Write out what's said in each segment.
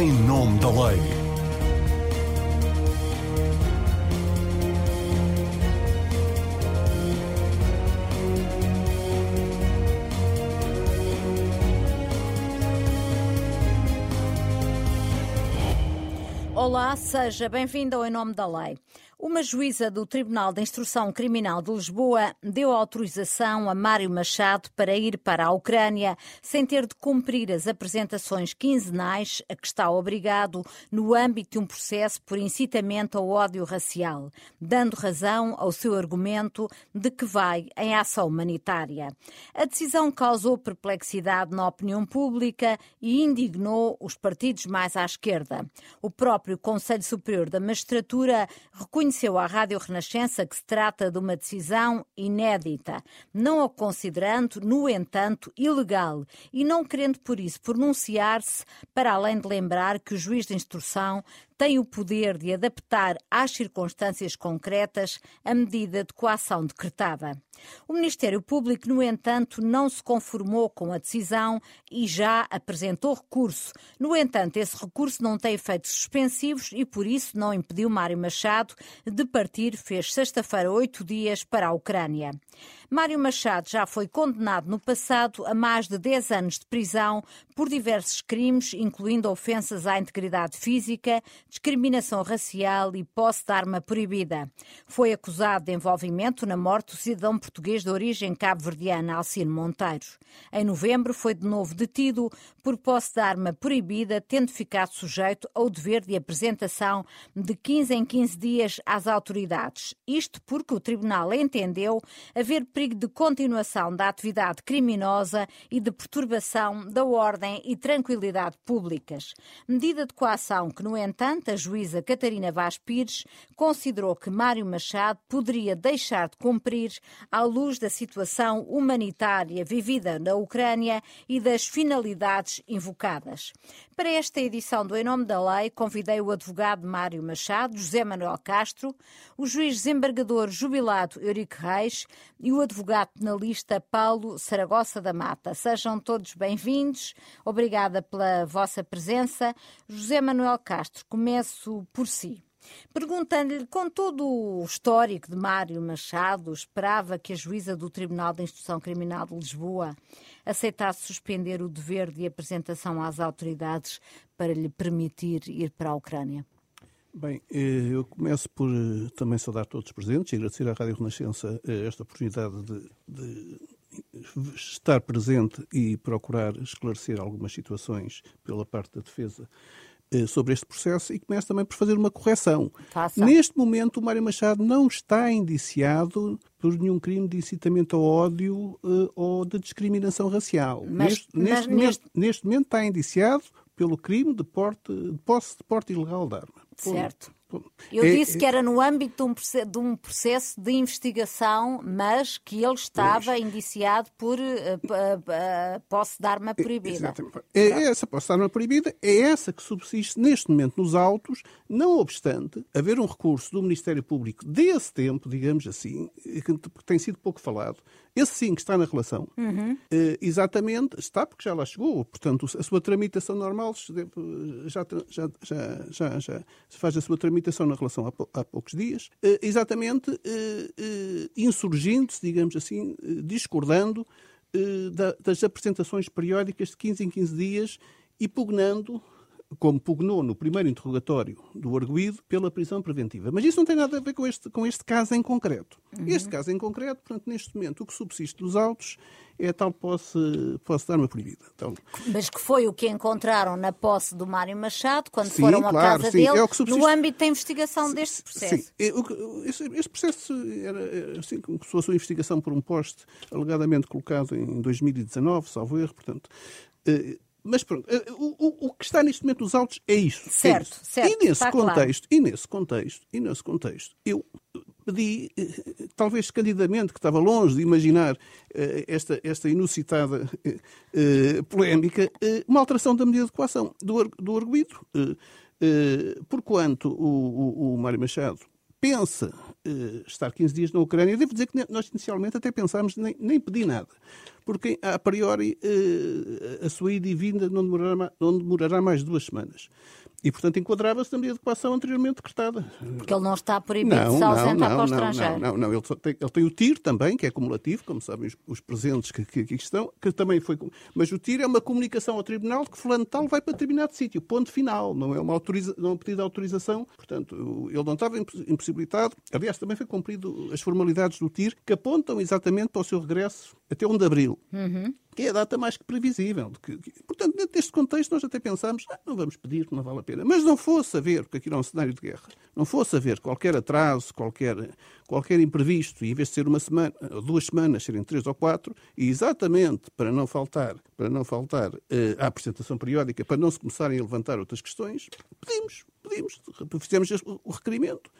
em nome da lei. Olá, seja bem-vindo ao Em Nome da Lei. Uma juíza do Tribunal de Instrução Criminal de Lisboa deu autorização a Mário Machado para ir para a Ucrânia sem ter de cumprir as apresentações quinzenais a que está obrigado no âmbito de um processo por incitamento ao ódio racial, dando razão ao seu argumento de que vai em ação humanitária. A decisão causou perplexidade na opinião pública e indignou os partidos mais à esquerda. O próprio Conselho Superior da Magistratura reconheceu reconheceu à Rádio Renascença que se trata de uma decisão inédita, não a considerando, no entanto, ilegal. E não querendo por isso pronunciar-se, para além de lembrar que o juiz de instrução tem o poder de adaptar às circunstâncias concretas a medida de coação decretada. O Ministério Público, no entanto, não se conformou com a decisão e já apresentou recurso. No entanto, esse recurso não tem efeitos suspensivos e, por isso, não impediu Mário Machado de partir, fez sexta-feira oito dias para a Ucrânia. Mário Machado já foi condenado no passado a mais de 10 anos de prisão por diversos crimes, incluindo ofensas à integridade física, discriminação racial e posse de arma proibida. Foi acusado de envolvimento na morte do cidadão português de origem cabo-verdiana, Alcino Monteiro. Em novembro foi de novo detido por posse de arma proibida, tendo ficado sujeito ao dever de apresentação de 15 em 15 dias às autoridades. Isto porque o tribunal entendeu haver de continuação da atividade criminosa e de perturbação da ordem e tranquilidade públicas. Medida de coação que, no entanto, a juíza Catarina Vaz Pires considerou que Mário Machado poderia deixar de cumprir à luz da situação humanitária vivida na Ucrânia e das finalidades invocadas. Para esta edição do Em Nome da Lei, convidei o advogado Mário Machado, José Manuel Castro, o juiz desembargador jubilado Eurico Reis e o advogado penalista Paulo Saragossa da Mata. Sejam todos bem-vindos. Obrigada pela vossa presença. José Manuel Castro, começo por si. Perguntando-lhe, com todo o histórico de Mário Machado, esperava que a juíza do Tribunal de Instrução Criminal de Lisboa aceitasse suspender o dever de apresentação às autoridades para lhe permitir ir para a Ucrânia? Bem, eh, eu começo por eh, também saudar todos os presentes e agradecer à Rádio Renascença eh, esta oportunidade de, de estar presente e procurar esclarecer algumas situações pela parte da defesa sobre este processo e começo também por fazer uma correção. Faça. Neste momento, o Mário Machado não está indiciado por nenhum crime de incitamento ao ódio uh, ou de discriminação racial. Mas, neste, mas neste, neste... neste, momento está indiciado pelo crime de, porte, de posse de porte ilegal de arma. Certo. Eu é, disse que era no âmbito de um, processo, de um, processo de investigação, mas que ele estava pois. indiciado por uh, uh, uh, posse de arma proibida. Exatamente. É essa posse de arma proibida, é essa que subsiste neste momento nos autos, não obstante haver um recurso do Ministério Público desse tempo, digamos assim, que tem sido pouco falado, esse sim que está na relação. Uhum. exatamente, está porque já lá chegou. Portanto, a sua tramitação normal já, já, já, já, já se faz a sua tramitação na relação há, poucos dias, uh, exatamente uh, insurgindo-se, digamos assim, discordando da, das apresentações periódicas de 15 em 15 dias e pugnando como pugnou no primeiro interrogatório do arguído pela prisão preventiva. Mas isso não tem nada a ver com este, com este caso em concreto. Uhum. Este caso em concreto, portanto, neste momento, o que subsiste dos autos é a tal posse, posse de arma proibida. Então, Mas que foi o que encontraram na posse do Mário Machado, quando sim, foram à claro, casa sim, dele, é subsiste... no âmbito da investigação sim, deste processo. Sim, é, este processo era assim, como se fosse uma investigação por um poste alegadamente colocado em 2019, salvo erro, portanto... Mas pronto, eh, o, o, o, que está neste momento nos autos é isso. Certo, é certo. E nesse contexto, claro. e nesse contexto, e nesse contexto, eu pedi, eh, talvez candidamente, que estava longe de imaginar eh, esta, esta inusitada polémica, uma alteração da medida de coação do, do arguído. Porquanto o, o, o Mário Machado pensa uh, estar 15 dias na Ucrânia, devo dizer que nós inicialmente até pensámos nem, nem pedir nada, porque a priori uh, a sua ida e vinda não demorará, não demorará mais duas semanas. E, portanto, enquadrava-se na medida de equação anteriormente decretada. Porque ele não está proibido não, de se ausentar para o estrangeiro. Não, não, não. Ele, tem, ele tem o TIR também, que é cumulativo, como sabem os, os presentes que, que, aqui estão, que também foi. Mas o TIR é uma comunicação ao Tribunal de que fulano tal vai para determinado sítio, ponto final. Não é uma autoriza, não é um pedido de autorização. Portanto, ele não estava impossibilitado. Aliás, também foi cumprido as formalidades do TIR, que apontam exatamente para o seu regresso até 1 de abril. Uhum que é a data mais que previsível. Que, que, portanto, deste contexto, nós até pensámos, ah, não vamos pedir, não vale a pena. Mas não fosse haver, porque aqui não é um cenário de guerra, não fosse haver qualquer atraso, qualquer, qualquer imprevisto, e em vez de ser uma semana, duas semanas, serem três ou quatro, e exatamente para não faltar, para não faltar uh, à apresentação periódica, para não se começarem a levantar outras questões, pedimos, pedimos, fizemos o requerimento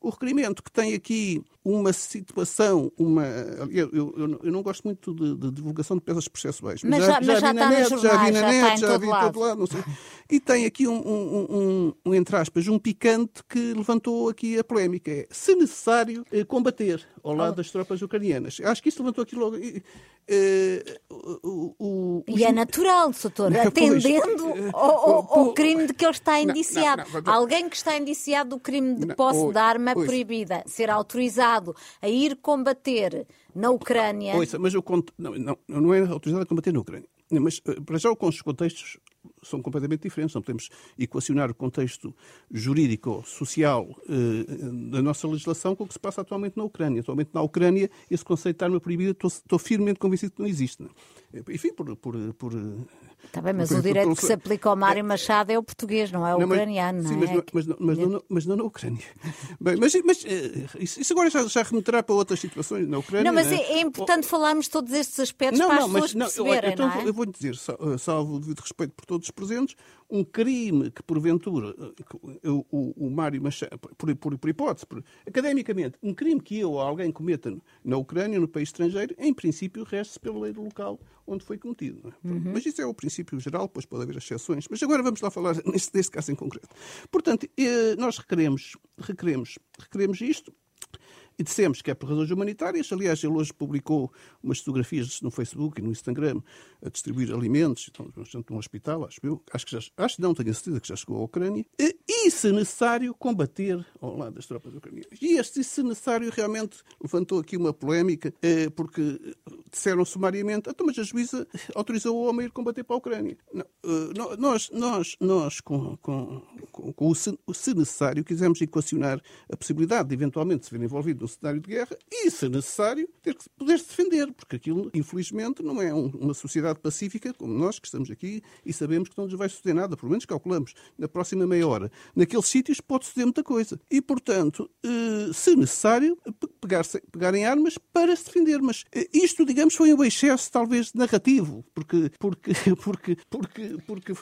o requerimento que tem aqui uma situação, uma. Eu, eu, eu não gosto muito de, de, divulgação de peças processuais, mas, mas já, já, já, vi na net, já vi na net, já vi em todo lado, não sei. E tem aqui um, um, um, um, entre aspas, um picante que levantou aqui a polémica. É, se necessário, eh, combater ao lado das tropas ucranianas. Acho que isso levantou aqui logo. Uh, e é natural, doutor, atendendo ao, ao, ao, crime de que ele está indiciado. Não, não, não, Alguém que está indiciado do crime de posse de arma proibida, ser autorizado a ir combater na Ucrânia. Ouça, mas eu conto, não, não, não é autorizado a combater na Ucrânia. Mas, eh, para já, os contextos são completamente diferentes. Não podemos equacionar o contexto jurídico, social eh, da nossa legislação com o que se passa atualmente na Ucrânia. Atualmente na Ucrânia, esse conceito de arma proibida, estou, estou firmemente convencido que não existe. É? Enfim, por, por, por Está bem, mas o direito que se aplica ao Mário Machado é o português, não é o não, ucraniano. Mas, é? mas, não, não, não na Ucrânia. Bem, mas, mas eh, isso agora já, já remeterá para outras situações na Ucrânia. Não, mas é, é importante oh, falarmos todos estes aspectos não, para as pessoas mas, perceberem, então, não é? Eu vou dizer, eh, salvo o devido respeito por todos os presentes, um crime que, porventura, o, o, o Mário Machado, por, por, por hipótese, por, academicamente, um crime que eu ou alguém cometa na Ucrânia, no país estrangeiro, em princípio, resta-se pela lei local onde foi cometido. É? Uhum. Mas isso é o princípio geral, depois pode haver exceções. Mas agora vamos lá falar neste caso em concreto. Portanto, eh, nós requeremos, requeremos, requeremos isto e dissemos que é por razões humanitárias. Aliás, ele hoje publicou umas fotografias no Facebook e no Instagram a distribuir alimentos, então, num hospital, acho eu. Acho que já, acho não, tenho certeza que já chegou à Ucrânia. E, e, se necessário, combater ao lado das tropas ucranianas. E este, se necessário, realmente levantou aqui uma polémica, eh, porque disseram sumariamente, então, mas a juíza autorizou o homem a ir combater para a Ucrânia. Não, eh, nós, nós, nós com, com, com, com o, se, o se necessário, quisemos equacionar a possibilidade de eventualmente se ver envolvido no cenário de guerra e, se necessário, ter que poder se defender, porque aquilo, infelizmente, não é um, uma sociedade pacífica como nós que estamos aqui e sabemos que não nos vai suceder nada, pelo menos calculamos, na próxima meia hora. Naqueles sítios pode suceder muita coisa. E, portanto, eh, se necessário, pegar, pegar em armas para se defender. Mas eh, isto, digamos, foi um excesso, talvez, narrativo, porque, porque, porque, porque, porque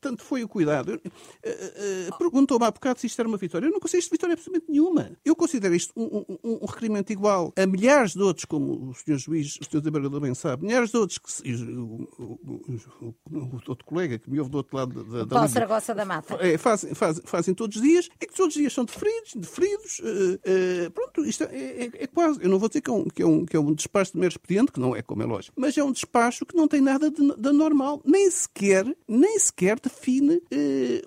tanto foi o cuidado. Eh, perguntou-me há bocado se isto era uma vitória. Eu não considero isto vitória absolutamente nenhuma. Eu considero isto um, um, um, requerimento igual a milhares de outros, como o Sr. Juiz, o Sr. Desembargador bem sabe, milhares de outros, que, o, o, o, outro colega que me ouve do outro lado da, da Paulo Saragossa da Mata. É, fazem, fazem, fazem todos os dias e que todos os dias são deferidos, deferidos. Uh, uh, pronto, isto é, é, é, quase, eu não vou dizer que é, um, que, é um, que é um despacho de mero expediente, que não é como é lógico, mas é um despacho que não tem nada de, de normal, nem sequer, nem sequer define uh,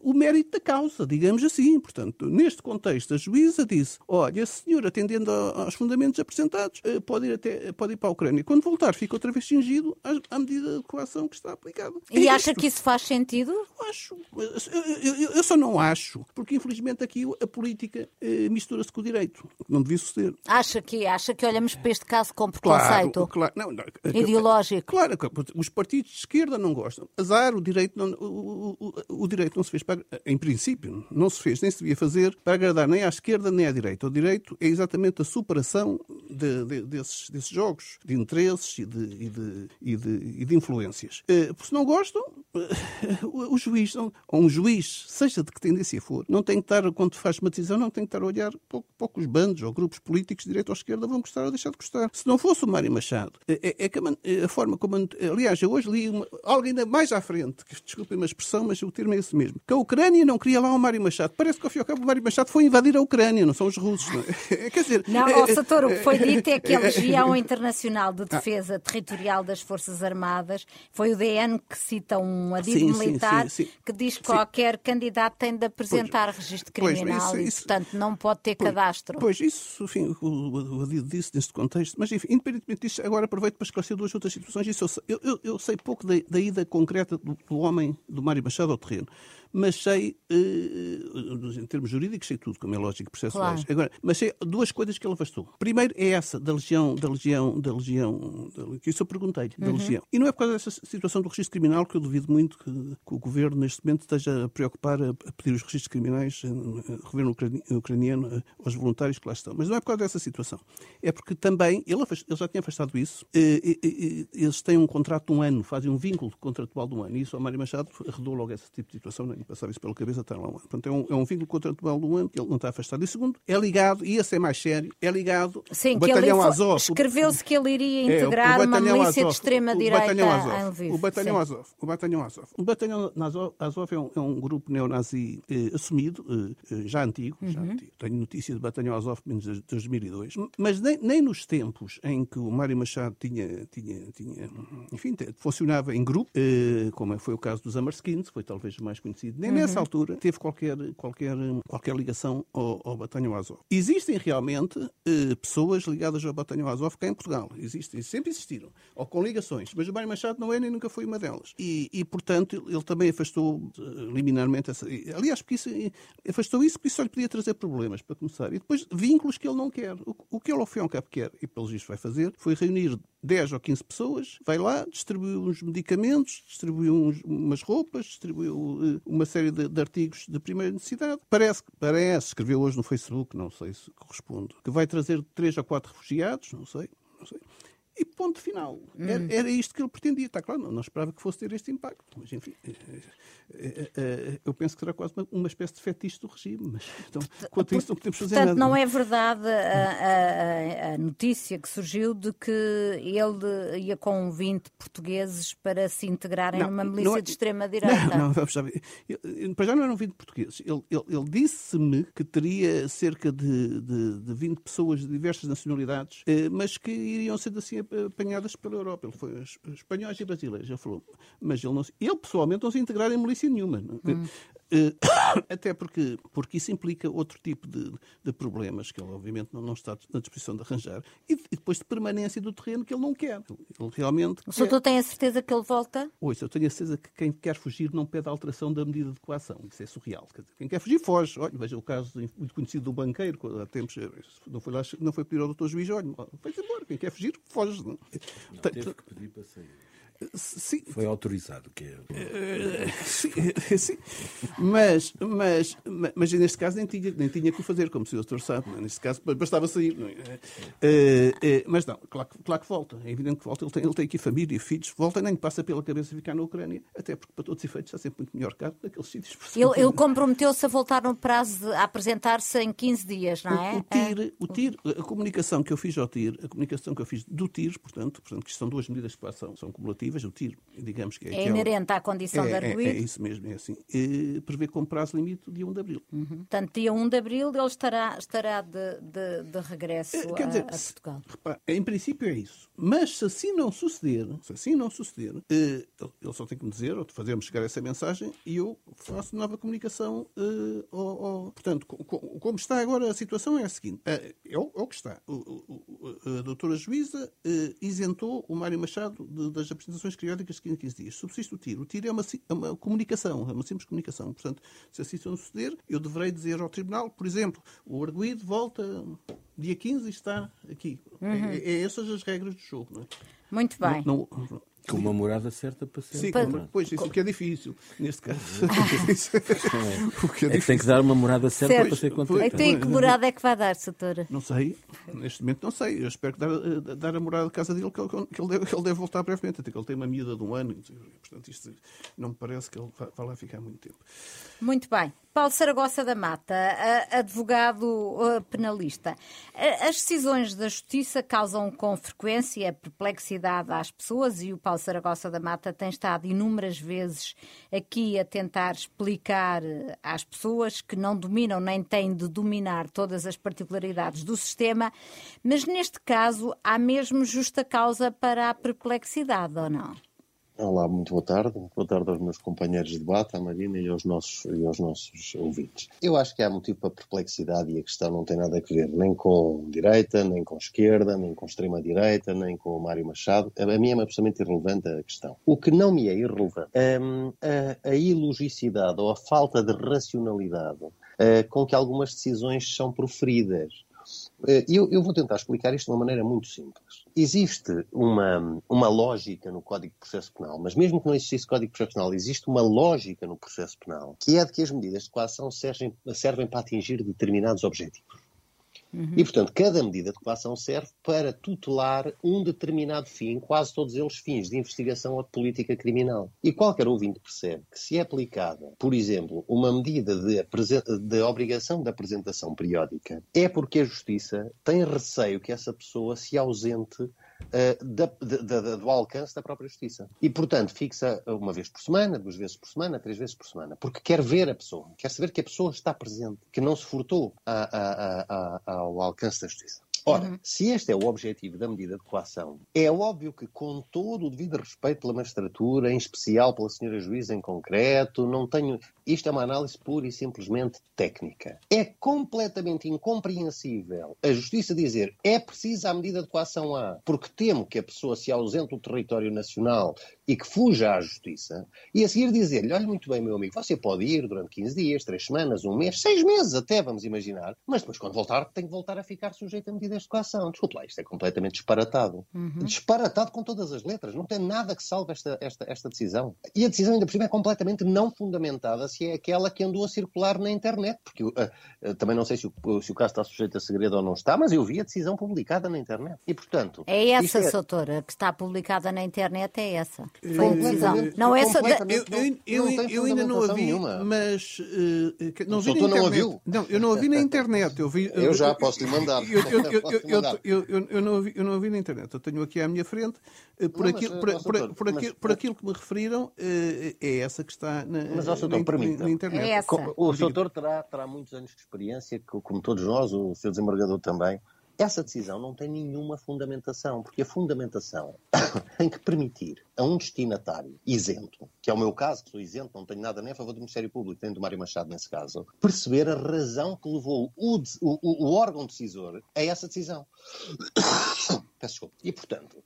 o mérito da causa, digamos assim. Portanto, neste contexto, a juíza disse: olha, a senhora atendendo aos fundamentos apresentados, eh, pode ir, até, pode ir para a Ucrânia. Quando voltar, fica outra vez cingido à, medida de coação que está aplicada. E é acha isto. que isso faz sentido? Acho. Eu, eu, eu, só não acho, porque infelizmente aqui a política eh, mistura-se com o direito. Não devia suceder. Acha que, acha que olhamos para este caso com preconceito? Claro, claro. Não, não, Ideológico? Claro, os partidos de esquerda não gostam. Azar, o direito não, o, o, o, direito não se fez para, em princípio, não se fez, nem se devia fazer para agradar nem à esquerda nem à direita. O direito é exatamente a superação de, de, desses, desses jogos de interesses e de, e de, e de, e de influências. Uh, se não gostam, uh, o juiz, ou um juiz, seja de que tendência for, não tem que estar, quando faz uma decisão, não tem que estar a olhar pouco, poucos bandos ou grupos políticos, de direita ou esquerda, vão gostar ou deixar de gostar. Se não fosse o Mário Machado, é, é, que a, a, forma como. Aliás, eu hoje li uma, algo ainda mais à frente, que desculpem uma expressão, mas o termo é esse mesmo, que a Ucrânia não queria lá o Mário Machado. Parece que ao fim e ao cabo o Mário Machado foi invadir a Ucrânia, não são os russos. Não é? Quer dizer. Não, é, Sator, o que foi dito é que a Legião Internacional de Defesa Territorial das Forças Armadas foi o DN que cita um adido sim, militar sim, sim, que diz que qualquer candidato tem de apresentar pois, registro criminal pois, isso, e, portanto, não pode ter pois, cadastro. Pois, isso, enfim, o, o adido disse neste contexto. Mas, enfim, independentemente disso, agora aproveito para esclarecer duas outras situações. Isso eu, eu, eu sei pouco da, da ida concreta do, do homem, do Mário Machado, ao terreno mas sei, uh, em termos jurídicos, sei tudo, como é lógico, processuais. Claro. Agora, mas sei duas coisas que ele afastou. Primeiro é essa, da legião, da legião, da legião, da, que isso eu perguntei-lhe, da uhum. legião. E não é por causa dessa situação do registro criminal que eu duvido muito que, que o governo, neste momento, esteja a preocupar a, a pedir os registros criminais ao governo ucraniano, aos voluntários que lá estão. Mas não é por causa dessa situação. É porque também, ele, ele já tinha afastado isso, e, e, e, eles têm um contrato de um ano, fazem um vínculo contratual de um ano, e isso ao Mário Machado arredou logo esse tipo de situação e passar isso pela cabeça está lá um ano. Portanto, é um, é um vínculo contratual do ano que ele não está afastado. E segundo, é ligado, e esse é mais sério, é ligado Sim, o batalhão Azov. Escreveu-se que ele iria integrar é, uma milícia Azov, de extrema-direita em Lviv. O batalhão Sim. Azov. O batalhão Azov. O batalhão Azov, Azov é, um, é um grupo neonazi eh, assumido, eh, eh já antigo, uhum. já antigo. Tenho notícia do batalhão Azov menos de 2002. Mas nem, nem nos tempos em que o Mário Machado tinha, tinha, tinha enfim, funcionava em grupo, eh, como foi o caso dos Amarskins, foi talvez o mais conhecido, nem uhum. nessa altura teve qualquer, qualquer, qualquer ligação ao, ao Batalhão Azov. Existem realmente eh, pessoas ligadas ao Batalhão Azov cá em Portugal. Existem, sempre existiram, ou com ligações, mas o Mário Machado não é nem nunca foi uma delas. E, e portanto, ele também afastou eh, liminarmente essa. Aliás, porque isso, afastou isso porque isso só lhe podia trazer problemas, para começar. E depois, vínculos que ele não quer. O, o que ele, ao fim e ao cabo, quer, e pelos vistos vai fazer, foi reunir 10 ou 15 pessoas, vai lá, distribuiu uns medicamentos, distribuiu uns, umas roupas, distribuiu uh, uma série de, de, artigos de primeira necessidade. Parece, parece, escreveu hoje no Facebook, não sei se corresponde, que vai trazer 3 ou 4 refugiados, não sei, não sei. E ponto final. Hum. Era, era, isto que ele pretendia. Está claro, não, não esperava que fosse ter este impacto. Mas, enfim, eh, eh, eh, eu penso que será quase uma, uma espécie de fetiche do regime. Mas, então, quanto a isso, não podemos fazer Portanto, nada. não é verdade a, a, a, notícia que surgiu de que ele ia com 20 portugueses para se integrarem não, numa milícia é, de extrema-direita. Não, não, vamos ver. Para já não eram 20 portugueses. Ele, ele, ele disse-me que teria cerca de, de, de 20 pessoas de diversas nacionalidades, mas que iriam ser assim apanhadas pela Europa. Ele foi espanhóis e brasileiros, já falou. Mas ele, não, ele pessoalmente não se integrar em milícia nenhuma. Hum. Eh, até porque, porque isso implica outro tipo de, de problemas que ele, obviamente, não, não, está na disposição de arranjar e, e, depois de permanência do terreno que ele não quer. Ele realmente. O senhor tem a certeza que ele volta? Ouça, eu tenho a certeza que quem quer fugir não pede alteração da medida de coação. Isso é surreal. Quem quer fugir, foge. Olha, veja o caso muito conhecido do banqueiro, há tempos não foi, lá, não foi pedir ao doutor juiz, olha, vai embora. Quem quer fugir, foge. Não, não teve que pedir para sair. Sim. Foi autorizado, que é. Eh, sim, sim. Mas, mas, mas neste caso nem tinha, nem tinha que o fazer, como o senhor sabe. É? Neste caso bastava sair. Não é? Uh, uh, mas não, claro, claro, que volta. É evidente que volta. Ele tem, ele tem aqui família, filhos. Volta nem passa pela cabeça ficar na Ucrânia, até porque para todos os efeitos está sempre muito melhor cá daqueles sítios. Ele, ele comprometeu-se a voltar no prazo de apresentar-se em 15 dias, não é? O, o, TIR, é. o TIR, a comunicação que eu fiz ao TIR, a comunicação que eu fiz do TIR, portanto, portanto que são duas medidas que são, são cumulativas o tiro, digamos que é. É inerente à condição é, de arguído? É, é, isso mesmo, é assim. E prevê como prazo limite o dia 1 de abril. Uhum. Portanto, dia 1 de abril ele estará, estará de, de, de regresso é, Quer a, dizer, a Portugal. Repara, em princípio é isso. Mas se assim não suceder, se assim não suceder, eh, ele só tem que me dizer, ou fazer-me chegar essa mensagem, e eu faço nova comunicação. Ao, ao... Portanto, como está agora a situação é a seguinte: eh, é, o, é o que está. a doutora juíza isentou o Mário Machado de, das apresentações periódicas de 15 15 dias. Subsiste o tiro. O tiro é uma, é uma comunicação, é uma simples comunicação. Portanto, se assim não suceder, eu deverei dizer ao Tribunal, por exemplo, o arguído volta dia 15 e está aqui. Uhum. É, é, essas as regras do jogo. Não é? Muito bem. Não, não, Com uma morada certa para ser. Sim, com, pois, isso que é difícil, neste caso. o que é, é que tem que dar uma morada certa certo. para ser contratado. Então, que morada é que vai dar, Satora? Não sei, neste momento não sei. Eu espero que dar, eh, dar a morada de casa dele, que ele, que ele, deve, que ele deve voltar brevemente, até que ele tem uma miúda de um ano. Portanto, isto não me parece que ele vá lá ficar muito tempo. Muito bem. Paulo Saragossa da Mata, advogado penalista. As decisões da Justiça causam com frequência perplexidade às pessoas e o Paulo Saragossa da Mata tem estado inúmeras vezes aqui a tentar explicar às pessoas que não dominam nem têm de dominar todas as particularidades do sistema, mas neste caso há mesmo justa causa para a perplexidade, ou não? Olá, muito boa tarde. Boa tarde aos meus companheiros de debate, à Marina e aos, nossos, e aos nossos ouvintes. Eu acho que há motivo para perplexidade e a questão não tem nada a ver nem com direita, nem com esquerda, nem com extrema-direita, nem com o Mário Machado. A mim é absolutamente irrelevante a questão. O que não me é irrelevante é a, a ilogicidade ou a falta de racionalidade uh, com que algumas decisões são proferidas. Eh, eu, eu, vou tentar explicar isto de uma maneira muito simples. Existe uma, uma lógica no Código de Processo Penal, mas mesmo que não existisse Código de Processo Penal, existe uma lógica no processo penal, que é de que as medidas de coação servem, servem para atingir determinados objetivos. Uhum. E, portanto, cada medida de coação serve para tutelar um determinado fim, quase todos eles fins de investigação ou de política criminal. E qualquer ouvinte percebe que se é aplicada, por exemplo, uma medida de, de obrigação de apresentação periódica, é porque a Justiça tem receio que essa pessoa se ausente uh, da, do alcance da própria justiça. E, portanto, fixa uma vez por semana, duas vezes por semana, três vezes por semana, porque quer ver a pessoa, quer saber que a pessoa está presente, que não se furtou a, a, a, ao alcance da justiça. Ora, uhum. se este é o objetivo da medida de coação, é óbvio que, com todo o devido respeito pela magistratura, em especial pela senhora juíza em concreto, não tenho. Isto é uma análise pura e simplesmente técnica. É completamente incompreensível a justiça dizer é preciso a medida de coação A, porque temo que a pessoa se ausente do território nacional e que fuja à justiça, e a seguir dizer-lhe: olha, muito bem, meu amigo, você pode ir durante 15 dias, 3 semanas, um mês, 6 meses até, vamos imaginar, mas depois, quando voltar, tem que voltar a ficar sujeito a medidas de coação. Desculpe lá, isto é completamente disparatado. Uhum. Disparatado com todas as letras. Não tem nada que salve esta, esta, esta decisão. E a decisão, ainda por cima, é completamente não fundamentada se é aquela que andou a circular na internet, porque uh, uh, também não sei se o, se o caso está sujeito a segredo ou não está, mas eu vi a decisão publicada na internet. E, portanto. É essa, é... Soutora, que está publicada na internet, é essa. Foi a decisão. Não, essa. Eu, eu, eu, eu ainda não a vi, nenhuma. mas. Uh, não vi na não a viu? Não, eu não a vi na internet. Eu, vi, eu já posso lhe mandar. Eu, eu, eu, eu, não a vi, eu não a vi na internet. Eu tenho aqui à minha frente. Por, não, aquilo, mas, por, por, por, mas, aquilo, por aquilo que me referiram, é essa que está na, mas, ó, doutor, na, na internet. É essa. O, o doutor terá, terá muitos anos de experiência, como todos nós, o seu desembargador também. Essa decisão não tem nenhuma fundamentação, porque a fundamentação tem que permitir a um destinatário isento, que é o meu caso, que sou isento, não tenho nada nem a favor do Ministério Público, nem do Mário Machado nesse caso, perceber a razão que levou o, o, o órgão decisor a essa decisão. Peço desculpa. E, portanto,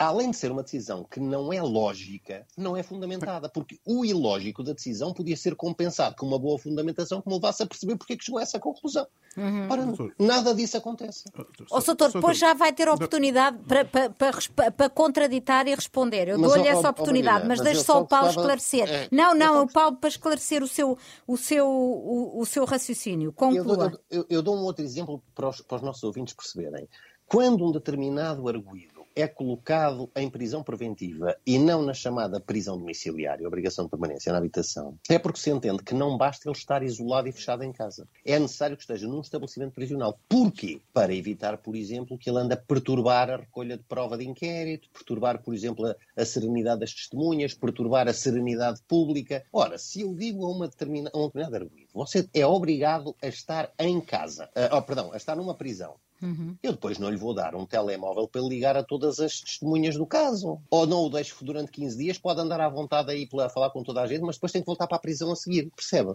além de ser uma decisão que não é lógica, não é fundamentada, porque o ilógico da decisão podia ser compensado com uma boa fundamentação que me levasse a perceber porque é que chegou a essa conclusão. Uhum. Ora, nada disso acontece. Ó, oh, doutor, depois já vai ter oportunidade para, para, para, para contraditar e responder. Eu dou-lhe essa oportunidade, mas, mas deixe só o Paulo gostava... esclarecer. É, não, não, o Paulo para esclarecer o seu, o seu, o, o seu raciocínio. Conclua. Eu dou, eu, eu dou um outro exemplo para os, para os nossos ouvintes perceberem. Quando um determinado arguído é colocado em prisão preventiva e não na chamada prisão domiciliária, obrigação de permanência na habitação, é porque se entende que não basta ele estar isolado e fechado em casa. É necessário que esteja num estabelecimento prisional. Porquê? Para evitar, por exemplo, que ele ande a perturbar a recolha de prova de inquérito, perturbar, por exemplo, a, a serenidade das testemunhas, perturbar a serenidade pública. Ora, se eu digo a uma determinada, a um determinado arguido, você é obrigado a estar em casa, oh, perdão, a estar numa prisão Uhum. Eu depois não lhe vou dar um telemóvel para ligar a todas as testemunhas do caso. Ou não o deixo durante 15 dias, pode andar à vontade aí para falar com toda a gente, mas depois tem que voltar para a prisão a seguir. Percebe?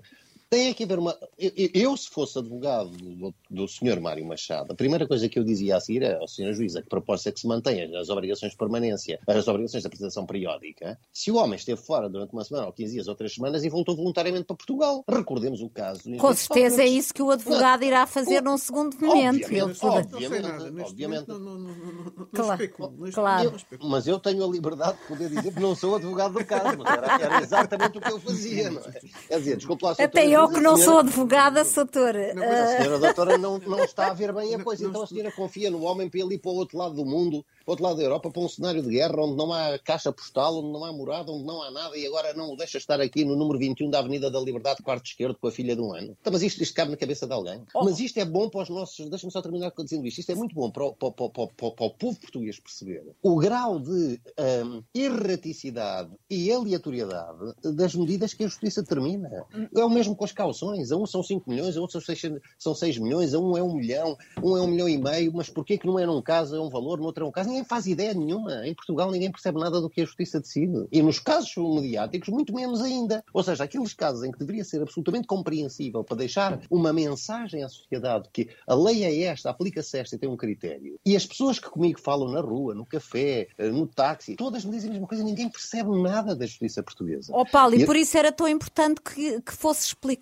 Tem que haver uma. Eu, eu se fosse advogado do, do senhor Mário Machado, a primeira coisa que eu dizia a seguir é ao senhor juiz, a que proposta é que se mantenha as obrigações de permanência, as obrigações de apresentação periódica, se o homem esteve fora durante uma semana, ou 15 dias, ou 3 semanas e voltou voluntariamente para Portugal. Recordemos o caso. Com certeza é isso que o advogado irá fazer num segundo momento. Obviamente, obviamente, obviamente. Não, não, não, não, claro, especulo, claro. Mas eu tenho a liberdade de poder dizer que não sou advogado do caso, mas era, era exatamente o que eu fazia, não é? Quer dizer, desculpe lá, Até eu que não sou advogada, doutora. Não, mas a senhora doutora não, não está a ver bem a coisa, então a senhora confia no homem para ele ir para o outro lado do mundo outro lado da Europa, para um cenário de guerra onde não há caixa postal, onde não há morada, onde não há nada, e agora não o deixa estar aqui no número 21 da Avenida da Liberdade, quarto esquerdo, com a filha de um ano. Então, mas isto, isto cabe na cabeça de alguém. Oh. Mas isto é bom para os nossos. Deixa-me só terminar dizendo isto. Isto é muito bom para o, para, para, para, para o povo português perceber o grau de um, erraticidade e aleatoriedade das medidas que a justiça termina. É o mesmo com as calções. A um são 5 milhões, a outro são 6, são 6 milhões, a um é 1 um milhão, um é 1 um milhão e meio, mas porquê que não é num caso é um valor, no outro é um caso? ninguém faz ideia nenhuma. Em Portugal ninguém percebe nada do que a justiça decide. E nos casos mediáticos, muito menos ainda. Ou seja, aqueles casos em que deveria ser absolutamente compreensível para deixar uma mensagem à sociedade que a lei é esta, aplica-se esta e tem um critério. E as pessoas que comigo falam na rua, no café, eh, no táxi, todas me dizem a mesma coisa, ninguém percebe nada da justiça portuguesa. Ó oh, Paulo, e, e por isso era tão importante que, que fosse explicado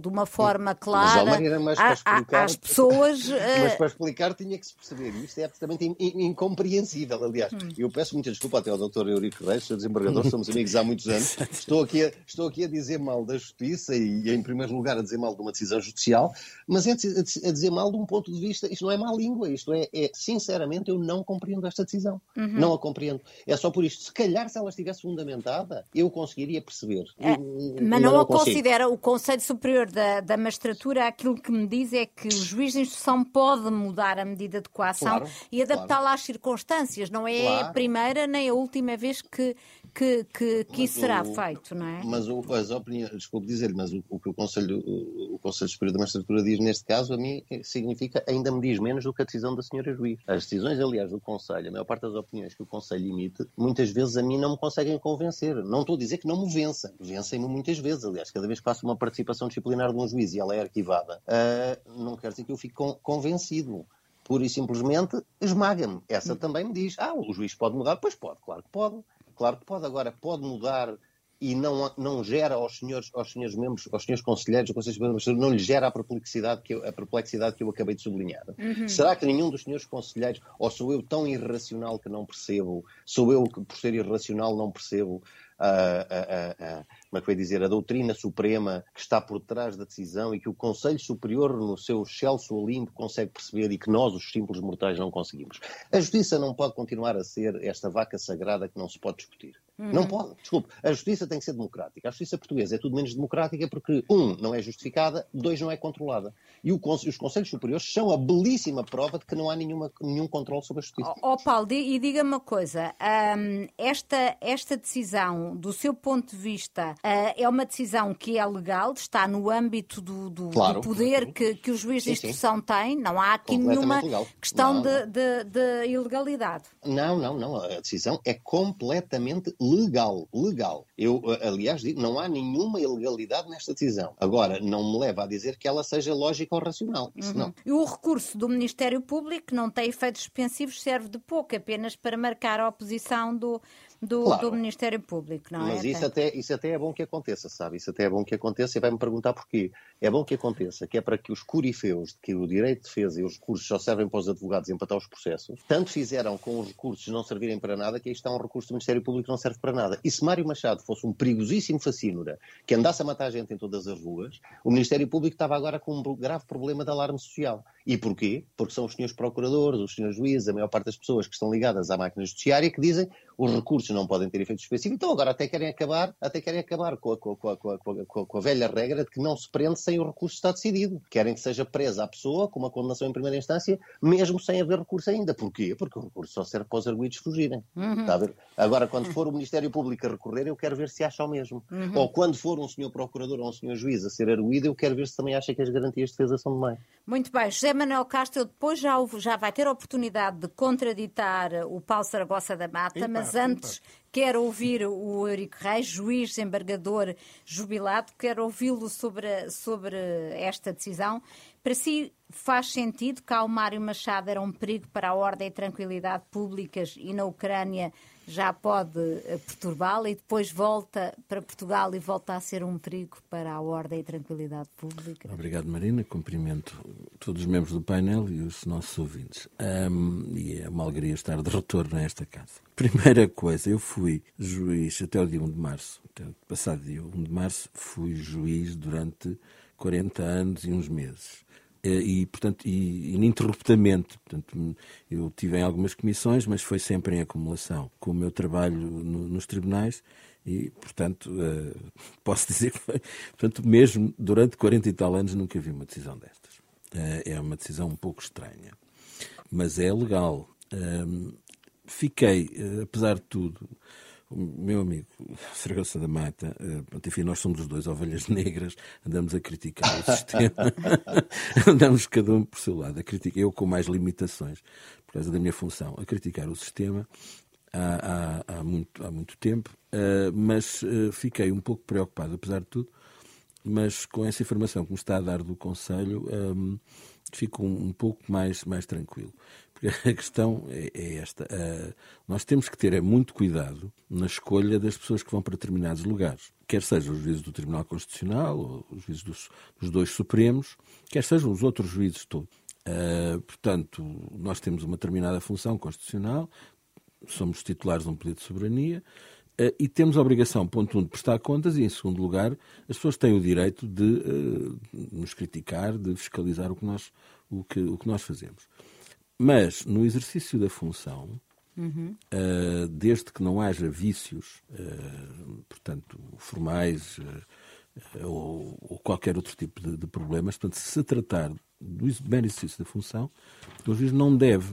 de uma forma clara explicar, às pessoas. Mas para explicar tinha que se perceber. Isto é absolutamente incompreensível, aliás. Hum. Eu peço muita desculpa até ao Dr. Eurico Reis, seu desembargador, somos amigos há muitos anos. Estou aqui, a, estou aqui a dizer mal da justiça e, em primeiro lugar, a dizer mal de uma decisão judicial, mas é a dizer mal de um ponto de vista. Isto não é má língua, isto é, é sinceramente, eu não compreendo esta decisão. Uhum. Não a compreendo. É só por isto. Se calhar, se ela estivesse fundamentada, eu conseguiria perceber. É, mas não, não a considera o Conselho Superior da, da Magistratura, aquilo que me diz é que o juiz de instrução pode mudar a medida de coação claro, e adaptá-la claro. às circunstâncias, não é claro. a primeira nem a última vez que, que, que, que isso será feito, não é? Mas o, as opiniões, desculpe dizer mas o, o, que o Conselho, o, o Conselho Superior da Magistratura diz neste caso, a mim significa, ainda me diz menos do que a decisão da senhora juiz. As decisões, aliás, do Conselho, a maior parte das opiniões que o Conselho emite, muitas vezes a mim não me conseguem convencer. Não estou a dizer que não me vencem. Vencem-me muitas vezes. Aliás, cada vez que faço uma participação disciplinar de um juiz e ela é arquivada, uh, não quer dizer que eu fique convencido pura e simplesmente esmaga-me. Essa também me diz, ah, o juiz pode mudar? Pois pode, claro que pode. Claro que pode. Agora, pode mudar e não, não gera aos senhores, aos senhores membros, aos senhores conselheiros, ao Conselho de não lhe gera a perplexidade que eu, a perplexidade que eu acabei de sublinhar. Uhum. Será que nenhum dos senhores conselheiros, ou sou eu tão irracional que não percebo, sou eu que por ser irracional não percebo a, a, a, como é que vai dizer, a doutrina suprema que está por trás da decisão e que o Conselho Superior, no seu excelso Olimpo, consegue perceber e que nós, os simples mortais, não conseguimos. A justiça não pode continuar a ser esta vaca sagrada que não se pode discutir. Uhum. Não pode. Desculpe. A justiça tem que ser democrática. A justiça portuguesa é tudo menos democrática porque, um, não é justificada, dois, não é controlada. E os Conselhos Superiores são a belíssima prova de que não há nenhuma, nenhum controle sobre a justiça. Ó oh, Paulo, e diga-me uma coisa. Um, esta, esta decisão, do seu ponto de vista, uh, é uma decisão que é legal, está no âmbito do, do, claro, do poder Que, que o juiz de instrução tem, não há aqui nenhuma legal. questão não, de, de, de, ilegalidade. Não, não, não. A decisão é completamente legal. Legal. Eu, aliás, digo, não há nenhuma ilegalidade nesta decisão. Agora, não me leva a dizer que ela seja lógica ou racional. Isso uhum. não. E o recurso do Ministério Público, não tem efeitos suspensivos, serve de pouco, apenas para marcar a oposição do do, claro. do Ministério Público, não é? Mas isso até, isso até é bom que aconteça, sabe? Isso até é bom que aconteça e vai-me perguntar porquê. É bom que aconteça, que é para que os curifeus de que o direito de defesa e os recursos só servem para os advogados empatar os processos, tanto fizeram com os recursos não servirem para nada, que aí está um recurso do Ministério Público que não serve para nada. E se Mário Machado fosse um perigosíssimo fascínora que andasse a matar gente em todas as ruas, o Ministério Público estava agora com um grave problema de alarme social. E porquê? Porque são os senhores procuradores, os senhores juízes, a maior parte das pessoas que estão ligadas à máquina judiciária que dizem os recursos não podem ter efeitos específicos, então agora até querem acabar, até querem acabar com a, com, a, com, a, com a, velha regra de que não se prende sem o recurso estar decidido. Querem que seja presa a pessoa com uma condenação em primeira instância, mesmo sem haver recurso ainda. Porquê? Porque o recurso só serve para os arguídos fugirem. Uhum. Está a ver? Agora, quando for o Ministério Público a recorrer, eu quero ver se acha o mesmo. Uhum. Ou quando for um senhor procurador ou um senhor juiz a ser arguído, eu quero ver se também acha que as garantias de defesa são de demais. Muito bem. José Manuel Castro depois já, já vai ter a oportunidade de contraditar o Paulo Saragossa da Mata, mas Mas antes quero ouvir o Eurico Reis, juiz desembargador jubilado, quero ouvi-lo sobre, sobre esta decisão. Para si, faz sentido que Almário Machado era um perigo para a ordem e tranquilidade públicas e na Ucrânia já pode eh, perturbá-la e depois volta para Portugal e volta a ser um perigo para a ordem e tranquilidade pública? Obrigado, Marina. Cumprimento todos os membros do painel e os nossos ouvintes. Um, e é uma alegria estar de retorno a esta casa. Primeira coisa, eu fui juiz até o dia 1 de março. Passado dia 1 de março, fui juiz durante 40 anos e uns meses. Eh, e, portanto, e, ininterruptamente. Portanto, eu tive em algumas comissões, mas foi sempre em acumulação com o meu trabalho no, nos tribunais e, portanto, uh, posso dizer que foi, portanto, mesmo durante 40 e tal anos nunca vi uma decisão destas. Uh, é uma decisão um pouco estranha, mas é legal. Uh, fiquei, apesar de tudo, o meu amigo Saragossa da Mata, uh, enfim, nós somos os dois ovelhas negras, andamos a criticar o sistema, andamos cada um por seu lado, a criticar, eu com mais limitações, por causa da minha função, a criticar o sistema há, há, há muito, há muito tempo, uh, mas uh, fiquei um pouco preocupado, apesar de tudo, mas com essa informação que me está a dar do Conselho, um, fico um, um pouco mais, mais tranquilo. a questão é, é esta. Uh, nós temos que ter é, muito cuidado na escolha das pessoas que vão para determinados lugares. Quer sejam os juízes do Tribunal Constitucional, ou os juízes dos, dos dois Supremos, quer sejam os outros juízes todos. Uh, portanto, nós temos uma determinada função constitucional, somos titulares de um pedido de soberania, e temos a obrigação, ponto um, de prestar contas, e em segundo lugar, as pessoas têm o direito de uh, nos criticar, de fiscalizar o que nós, o que, o que nós fazemos. Mas, no exercício da função, uhum. uh, desde que não haja vícios, uh, portanto, formais ou, ou, qualquer outro tipo de, de, problemas, portanto, se se tratar do mero exercício da função, o juiz não deve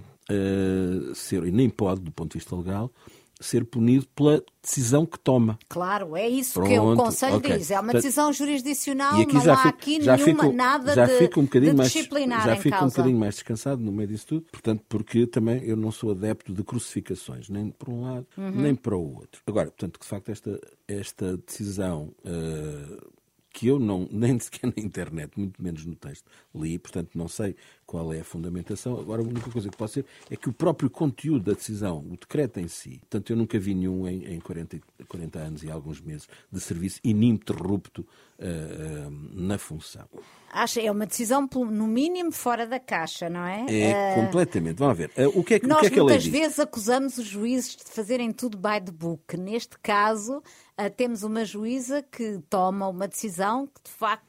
ser, e nem pode, do ponto de vista legal, ser punido pela decisão que toma. Claro, é isso Pronto, que o Conselho okay. diz. É uma decisão jurisdicional, e aqui não já há fico, aqui já nenhuma, fico, nada já de, fico um bocadinho mais, Já fico causa. um bocadinho mais descansado no meio disso tudo, portanto, porque também eu não sou adepto de crucificações, nem para um lado, uhum. nem para o outro. Agora, portanto, de facto, esta, esta decisão uh, que eu não, nem sequer na internet, muito menos no texto, li, portanto não sei qual é a fundamentação. Agora, a única coisa que pode ser é que o próprio conteúdo da decisão, o decreto em si, portanto eu nunca vi nenhum em, em 40, 40 anos e alguns meses de serviço ininterrupto uh, uh, na função. Acha, é uma decisão, no mínimo, fora da caixa, não é? É, uh, completamente. Vamos ver. Uh, o que é que, nós o que, é que muitas vezes acusamos os juízes de fazerem tudo by the book. Neste caso, uh, temos uma juíza que toma uma decisão que, de facto,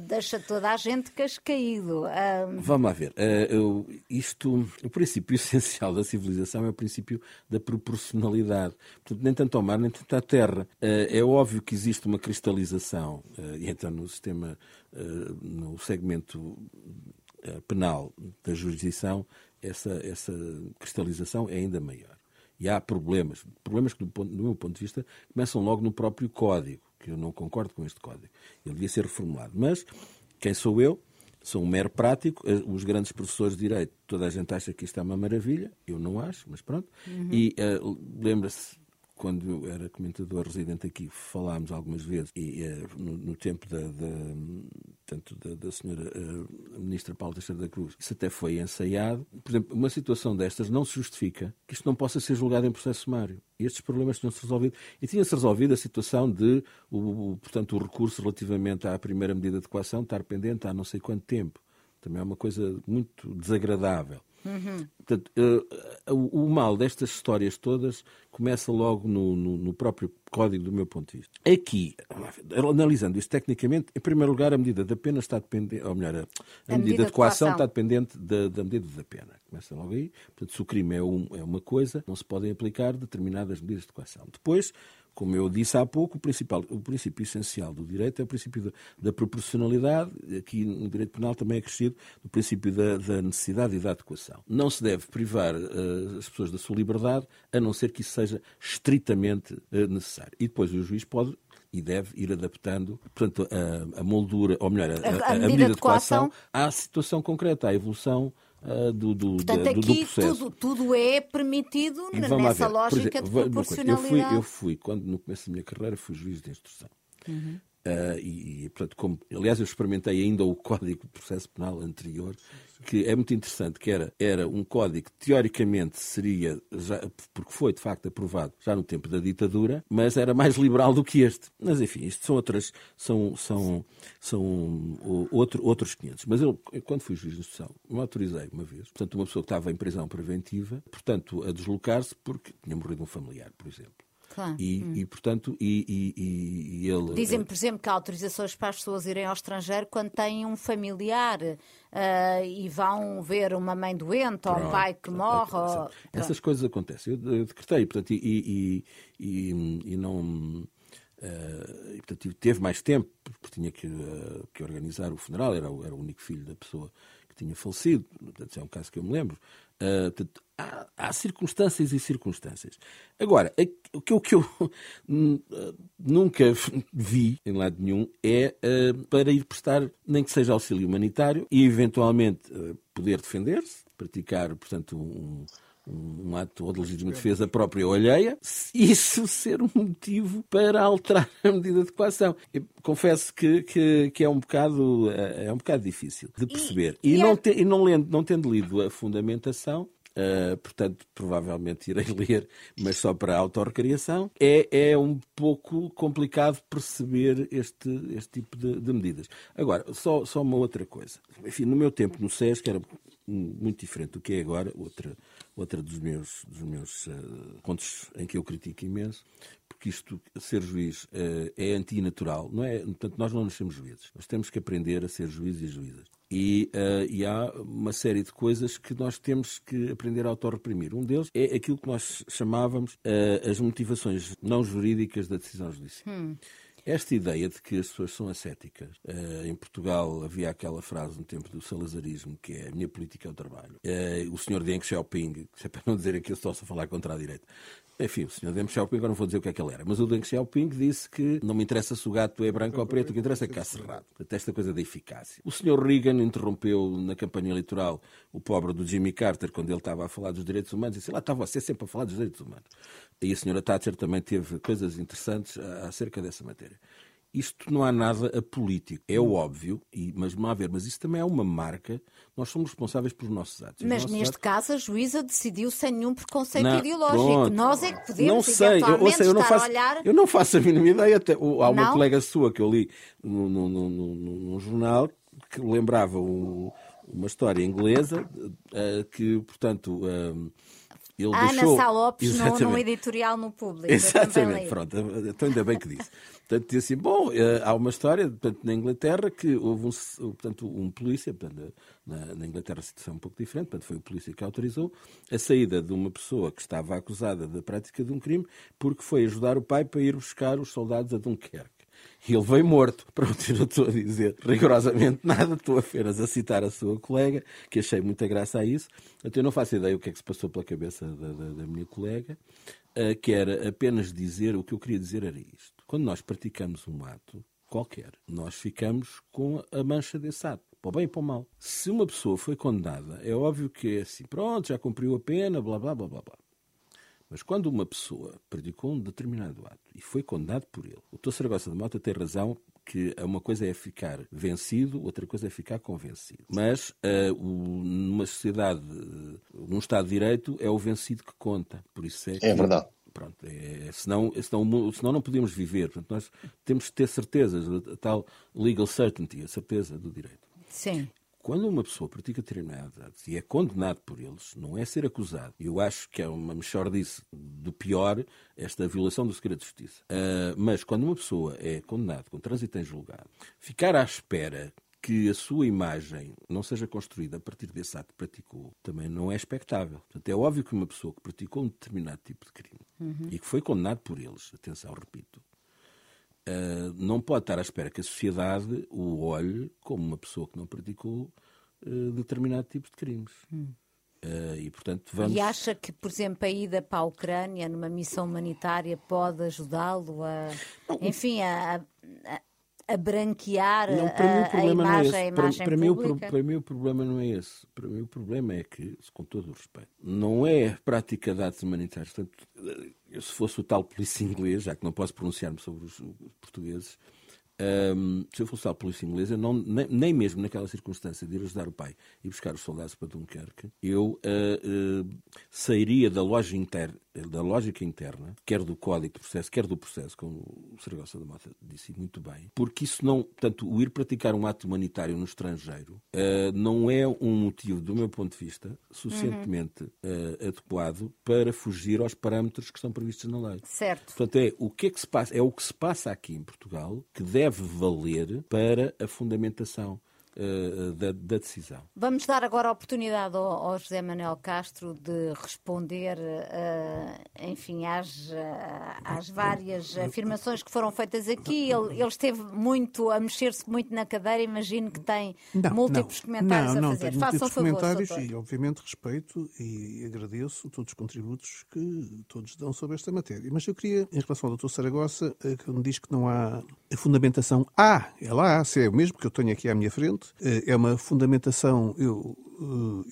deixa toda a gente cascaído. Vamos lá ver. Eu, isto, o princípio essencial da civilização é o princípio da proporcionalidade. Portanto, nem tanto ao mar, nem tanto à terra. É óbvio que existe uma cristalização, e então no sistema no segmento penal da jurisdição, essa, essa cristalização é ainda maior. E há problemas, problemas que, do, ponto, do meu ponto de vista, começam logo no próprio código, que eu não concordo com este código. Ele devia ser reformulado. Mas, quem sou eu? Sou um mero prático. Eh, os grandes professores de Direito, toda a gente acha que isto é uma maravilha. Eu não acho, mas pronto. Uhum. E uh, lembra-se quando eu era comentador residente aqui, falámos algumas vezes, e uh, no, no, tempo da, da, da, senhora uh, ministra Paula Teixeira da Cruz, isso até foi ensaiado. Por exemplo, uma situação destas não se justifica que isto não possa ser julgado em processo sumário. Estes problemas tinham-se resolvido. E tinha-se resolvido a situação de, o, o, portanto, o recurso relativamente à primeira medida de coação estar pendente há não sei quanto tempo. Também é uma coisa muito desagradável. Uhum. Portanto, uh, o, o, mal destas histórias todas começa logo no, no, no, próprio código, do meu ponto de vista. Aqui, analisando isto tecnicamente, em primeiro lugar, a medida da pena está dependente, ou melhor, a, a, a medida, medida, de coação, está dependente da, da, medida da pena. Começa logo aí. Portanto, se o crime é, um, é uma coisa, não se podem aplicar determinadas medidas de coação. Depois, como eu disse há pouco, o, principal, o princípio essencial do direito é o princípio da, da proporcionalidade. Aqui no direito penal também é crescido o princípio da, da, necessidade e da adequação. Não se deve privar uh, as pessoas da sua liberdade, a não ser que isso seja estritamente uh, necessário. E depois o juiz pode e deve ir adaptando portanto, a, a moldura, ou melhor, a, a, a medida, medida, de coação à situação concreta, à evolução uh, do, do, Portanto, do, aqui do processo. Tudo, tudo é permitido nessa lógica de exemplo, uma coisa, eu fui, proporcionalidade. eu fui, quando no começo da minha carreira, fui juiz de instrução. Uhum. Ah, e, e, portanto, como, aliás, eu experimentei ainda o Código de Processo Penal anterior, que é muito interessante, que era, era um código que teoricamente seria, já, porque foi de facto aprovado já no tempo da ditadura, mas era mais liberal do que este. Mas enfim, isto são outras, são, são, são outro, outros 500. Mas eu, quando fui juiz de instrução, me autorizei uma vez, portanto, uma pessoa que estava em prisão preventiva, portanto, a deslocar-se porque tinha morrido um familiar, por exemplo. Claro. E, e, portanto, e, e- e- ele. Dizem, por exemplo, que há autorizações para as pessoas irem ao estrangeiro quando têm um familiar ah, e vão ver uma mãe doente ou um Pronto, pai que pronto, morre. pronto, ou- Essas coisas acontecem. Eu decretei, portanto, e, e, não. eh, e, portanto, teve mais tempo, porque tinha que, eh, que organizar o funeral, era, o- era o único filho da pessoa que tinha falecido, portanto, é um caso que eu me lembro. Eh, portanto, há, há circunstâncias e circunstâncias. Agora, o que eu, o que eu eh, nunca vi em lado nenhum é eh, para ir prestar, nem que seja auxílio humanitário, e eventualmente eh, poder defender-se, praticar, portanto, um, um, um ato ou de legítima defesa própria ou alheia, isso ser um motivo para alterar a medida de coação. Eu confesso que, que, que é, um bocado, é um bocado difícil de perceber. E, e não, é- te- e não, lendo, não tendo lido a fundamentação, Uh, portanto, provavelmente irei ler, mas só para autorrecriação, é, é um pouco complicado perceber este, este tipo de, de medidas. Agora, só, só uma outra coisa. Enfim, no meu tempo no SES, que era muito diferente do que é agora, outra, outra dos meus, dos meus uh, pontos em que eu critico imenso, porque isto, ser juiz, uh, é antinatural. Não é? Portanto, nós não nascemos juízes. Nós temos que aprender a ser juízes e juízas. E, uh, e, há uma série de coisas que nós temos que aprender a autorreprimir. Um deles é aquilo que nós chamávamos uh, as motivações não jurídicas da decisão judicial. Hum. Esta ideia de que as pessoas são ascéticas. Uh, em Portugal havia aquela frase no tempo do salazarismo que é a minha política é o trabalho. Uh, o senhor Deng Xiaoping, que é para não dizer que eu estou a falar contra a direita, enfim, o senhor Deng Xiaoping, agora não vou dizer o que é que ele era, mas o Deng Xiaoping disse que não me interessa se o gato é branco ou preto, o que interessa é que cá cerrado. Até esta coisa da eficácia. O senhor Reagan interrompeu na campanha eleitoral o pobre do Jimmy Carter quando ele estava a falar dos direitos humanos e disse, lá está você sempre a falar dos direitos humanos. E a senhora Thatcher também teve coisas interessantes acerca dessa matéria. Isto não há nada apolítico. É o óbvio, e, mas não há a ver, mas isso também é uma marca. Nós somos responsáveis pelos nossos atos. Os Mas nossos neste atos- caso a juíza decidiu sem nenhum preconceito Não, ideológico. pronto. Nós é que podemos não sei, eu, ou seja, eu não faço, a olhar. eu não faço a mínima ideia. Até, o- há uma Não? colega sua que eu li num, num, num, num- num jornal que lembrava um- uma história inglesa eh, que, portanto, eh, ele A Ana deixou... Sá Lopes no, num editorial no público. Exatamente, pronto, então ainda bem que disse. Portanto, disse assim, bom, eh, há uma história, portanto, na Inglaterra, que houve um, portanto, um polícia, portanto, na, na Inglaterra a situação é um pouco diferente, portanto, foi o polícia que autorizou a saída de uma pessoa que estava acusada da prática de um crime, porque foi ajudar o pai para ir buscar os soldados a Dunkerque. E ele veio morto. Pronto, eu não estou a dizer rigorosamente nada, estou apenas a citar a sua colega, que achei muita graça a isso. Então eu não faço ideia o que é que se passou pela cabeça da, da- da minha colega, eh, que era apenas dizer, o que eu queria dizer era isto. Quando nós praticamos um ato qualquer, nós ficamos com a mancha desse ato. Para o bem e para o mal. Se uma pessoa foi condenada, é óbvio que é assim, pronto, já cumpriu a pena, blá blá blá blá blá. Mas quando uma pessoa praticou um determinado ato e foi condenado por ele, o Dr. Saragossa de Mota tem razão que uma coisa é ficar vencido, outra coisa é ficar convencido. Mas eh, o- numa sociedade, eh, num Estado de Direito, é o vencido que conta. Por isso é, que, É verdade. Pronto, é, senão, senão, senão não podíamos viver. Portanto, nós temos que ter certezas, a tal legal certainty, a certeza do direito. Sim. Quando uma pessoa pratica determinados atos e é condenado por eles, não é ser acusado. Eu acho que é uma mexordice do pior esta violação do segredo de justiça. Ah, mas quando uma pessoa é condenada com trânsito em julgado, ficar à espera que a sua imagem não seja construída a partir desse ato que praticou, também não é expectável. Portanto, é óbvio que uma pessoa que praticou um determinado tipo de crime e que foi condenado por eles, atenção, repito, Uh, não pode estar à espera que a sociedade o olhe como uma pessoa que não praticou uh, determinado tipo de crimes. Uh, e, portanto, vamos... E acha que, por exemplo, a ida para a Ucrânia numa missão humanitária pode ajudá-lo a, enfim, a, a- a branquear não, a, a, imagem, é a imagem para, para Mim, o, para mim o problema não é esse. Para mim o problema é que, com todo o respeito, não é a prática de atos humanitários. Portanto, se fosse o tal polícia inglês, já que não posso pronunciar-me sobre os portugueses, um, se eu fosse a polícia inglesa, não, nem, nem, mesmo naquela circunstância de ir ajudar o pai e buscar os soldados para Dunkerque, eu uh, uh, sairia da lógica, inter, da lógica interna, quer do código de processo, quer do processo, como o Saragossa da Mota disse muito bem, porque isso não, portanto, o ir praticar um ato humanitário no estrangeiro uh, não é um motivo, do meu ponto de vista, suficientemente uhum. adequado para fugir aos parâmetros que estão previstos na lei. Certo. Portanto, é o que é que se passa, é o que se passa aqui em Portugal que deve deve valer para a fundamentação uh, da, da, decisão. Vamos dar agora a oportunidade ao, ao José Manuel Castro de responder, uh, enfim, às, às várias afirmações que foram feitas aqui. Ele, ele esteve muito a mexer-se muito na cadeira, imagino que tem não, múltiplos não, comentários não, a fazer. Não, Faça o favor, comentários doutor. e, obviamente, respeito e agradeço todos os contributos que todos dão sobre esta matéria. Mas eu queria, em relação ao Dr. Saragossa, que me diz que não há a fundamentação. Há, ela há, se é o mesmo que eu tenho aqui à minha frente, eh, é uma fundamentação, eu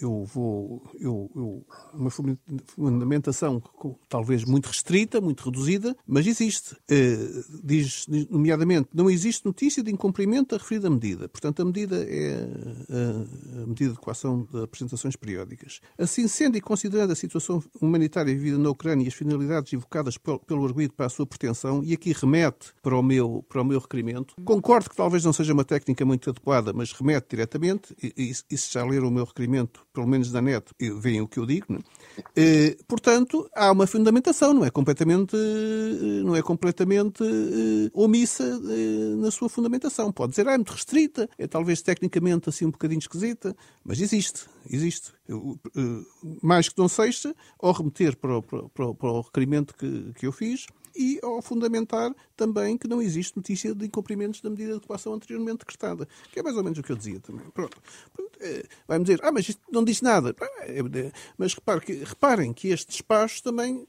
eu vou. Eu, eu, uma fundamentação talvez muito restrita, muito reduzida, mas existe. Uh, diz, nomeadamente, não existe notícia de incumprimento da referida medida. Portanto, a medida é a, a medida de equação de apresentações periódicas. Assim sendo e considerando a situação humanitária vivida na Ucrânia e as finalidades evocadas pelo, arguido para a sua pretensão, e aqui remete para o meu, para o meu requerimento, concordo que talvez não seja uma técnica muito adequada, mas remete diretamente, e, e, e se já ler o meu requerimento, pelo menos da net, veem o que eu digo, é? portanto, há uma fundamentação, não é completamente, eh, não é completamente eh, omissa na sua fundamentação. Pode dizer, ah, é muito restrita, é talvez tecnicamente assim um bocadinho esquisita, mas existe, existe. Mais que não seja, ao remeter para o, para, para o requerimento que, que eu fiz, e ao fundamentar também que não existe notícia de incumprimentos da medida de ocupação anteriormente decretada, que é mais ou menos o que eu dizia também. Pronto. Eh, vai-me dizer, ah, mas isto não diz nada. É, mas reparem que este despacho também,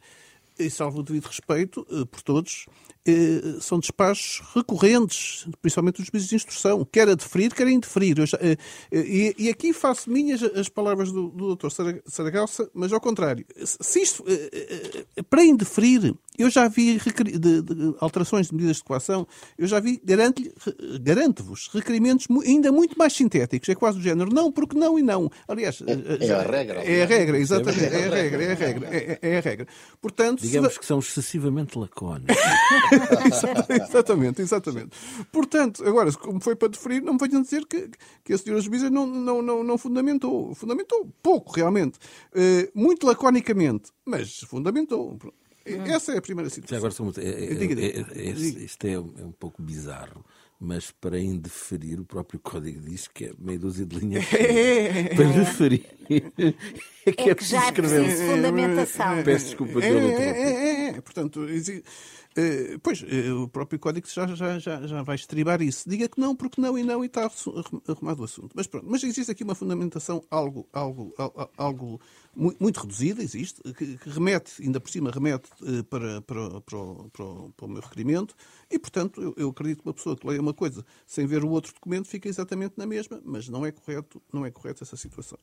e salvo o devido respeito eh, por todos, eh, são despachos recorrentes, principalmente dos juízes de instrução, quer a deferir, quer a indeferir. Já, eh, eh, e, e, aqui faço minhas as palavras do, do Dr. Saragalça, mas ao contrário. Se isto, para indeferir, eu já vi de, de, alterações de medidas de coação, eu já vi, garanto-vos, requerimentos ainda muito mais sintéticos. É quase do género não, porque não e não. Aliás, é, é a regra. É a regra, exatamente. É a regra, é a regra. É, é a regra. Portanto, Digamos se... que são excessivamente lacónicos. exatamente, exatamente. Portanto, agora, como foi para deferir, não me venham dizer que, que a senhora juíza não, não, não, não fundamentou. Fundamentou pouco, realmente. Uh, muito laconicamente, mas fundamentou. Essa é a primeira situação. Já agora, é, é, é, é, isto é um pouco bizarro mas para indeferir, o próprio código diz que é meia dúzia de linhas para deferir. É que, é que já é preciso fundamentação. Peço desculpa pelo é, é, é, Portanto, eh, pois, eh, o próprio código já, já, já, já vai estribar isso. Diga que não, porque não e não, e está arrumado o assunto. Mas pronto, mas existe aqui uma fundamentação algo, algo, algo muito reduzida, existe, que, remete, ainda por cima, remete eh, para, para, para, o, para, o, meu requerimento, e portanto eu, eu acredito que uma pessoa que leia uma coisa sem ver o outro documento fica exatamente na mesma, mas não é correto, não é correto essa situação.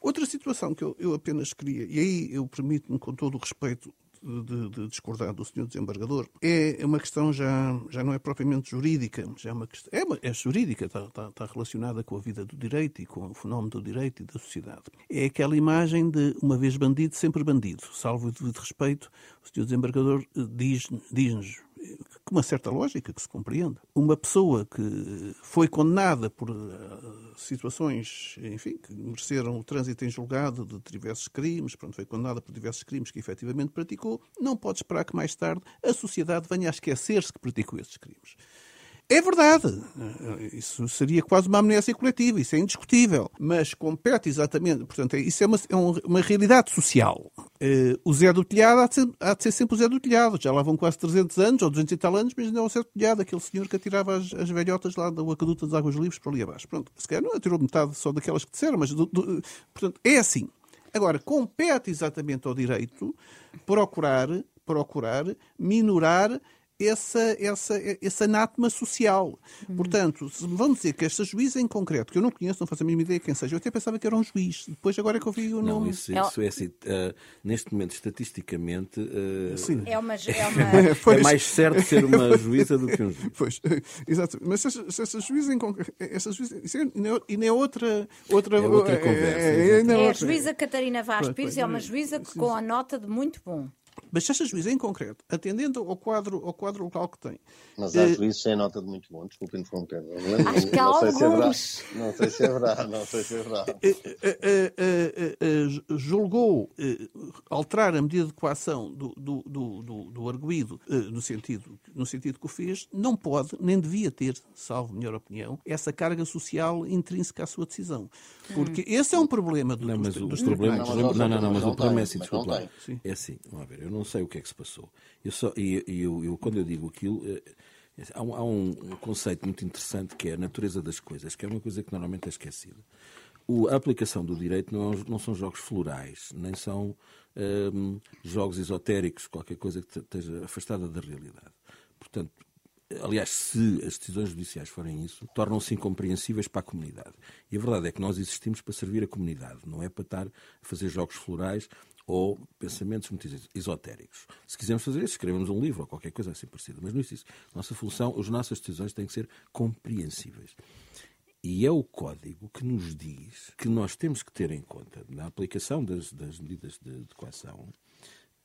Outra situação que eu, eu apenas queria, e aí eu permito-me, com todo o respeito, de, de, discordar do senhor desembargador é uma questão já, já não é propriamente jurídica, já é uma questão, é, uma, é jurídica, está, está, está, relacionada com a vida do direito e com o fenómeno do direito e da sociedade. É aquela imagem de uma vez bandido, sempre bandido. Salvo devido respeito, o senhor desembargador diz-nos diz com uma certa lógica que se compreende. Uma pessoa que foi condenada por uh, situações, enfim, que mereceram o trânsito em julgado de diversos crimes, pronto, foi condenada por diversos crimes que efetivamente praticou, não pode esperar que mais tarde a sociedade venha a esquecer-se que praticou esses crimes. É verdade. Isso seria quase uma amnésia coletiva, isso é indiscutível. Mas compete exatamente, portanto, é, isso é uma, é uma realidade social. Uh, o Zé do Telhado há de, ser, há de, ser, sempre o Zé do Telhado. Já lá vão quase 300 anos, ou 200 e tal anos, mas não é o Zé do Telhado, aquele senhor que atirava as, as velhotas lá da Aquaduta das Águas Livres para ali abaixo. Pronto, se calhar não atirou metade só daquelas que disseram, mas, do, do, portanto, é assim. Agora, compete exatamente ao direito procurar, procurar minorar essa, essa, esse anátema social. Uhum. Portanto, se vão dizer que esta juíza em concreto, que eu não conheço, não faço a mínima ideia quem seja, eu até pensava que era um juiz. Depois, agora é que eu vi o não, nome. Isso, isso é assim, uh, neste momento, estatisticamente, uh, Sim. É, uma, é, uma... é mais certo ser uma juíza do que um juiz. Pois, exato. Mas se essa juíza em concreto. Essa juíza, e nem é outra, outra, é outra conversa. É, é, é, a juíza Catarina Vaz Pires, é uma juíza com a nota de muito bom. Mas se esta juíza em concreto, atendendo ao quadro, ao quadro local que tem. Mas há uh, juízes sem nota de muito bom, desculpe interromper. Não, Acho que há alguns. Não sei se é verdade, não sei se é verdade. Uh, uh, julgou alterar a medida de coação do, do, do, do, do arguído no, sentido, no sentido que o fez, não pode, nem devia ter, salvo melhor opinião, essa carga social intrínseca à sua decisão. Porque hum. esse é um problema do, não, mas dos, dos problemas. Não, não, não, não, mas o problema é assim, desculpa lá. É assim, vamos ver, eu não sei o que é que se passou. Eu só, e, eu, eu, quando eu digo aquilo, eh, há, um, há um, conceito muito interessante que é a natureza das coisas, que é uma coisa que normalmente é esquecida. O, a aplicação do direito não, é não, são jogos florais, nem são ehm, jogos esotéricos, qualquer coisa que esteja afastada da realidade. Portanto, aliás, se as decisões judiciais forem isso, tornam-se incompreensíveis para a comunidade. E a verdade é que nós existimos para servir a comunidade, não é para estar a fazer jogos florais ou pensamentos muito esotéricos. Se quisermos fazer isso, escrevemos um livro ou qualquer coisa assim parecida. Mas não é isso. Nossa função, as nossas decisões têm que ser compreensíveis. E é o código que nos diz que nós temos que ter em conta, na aplicação das, das medidas de, de coação,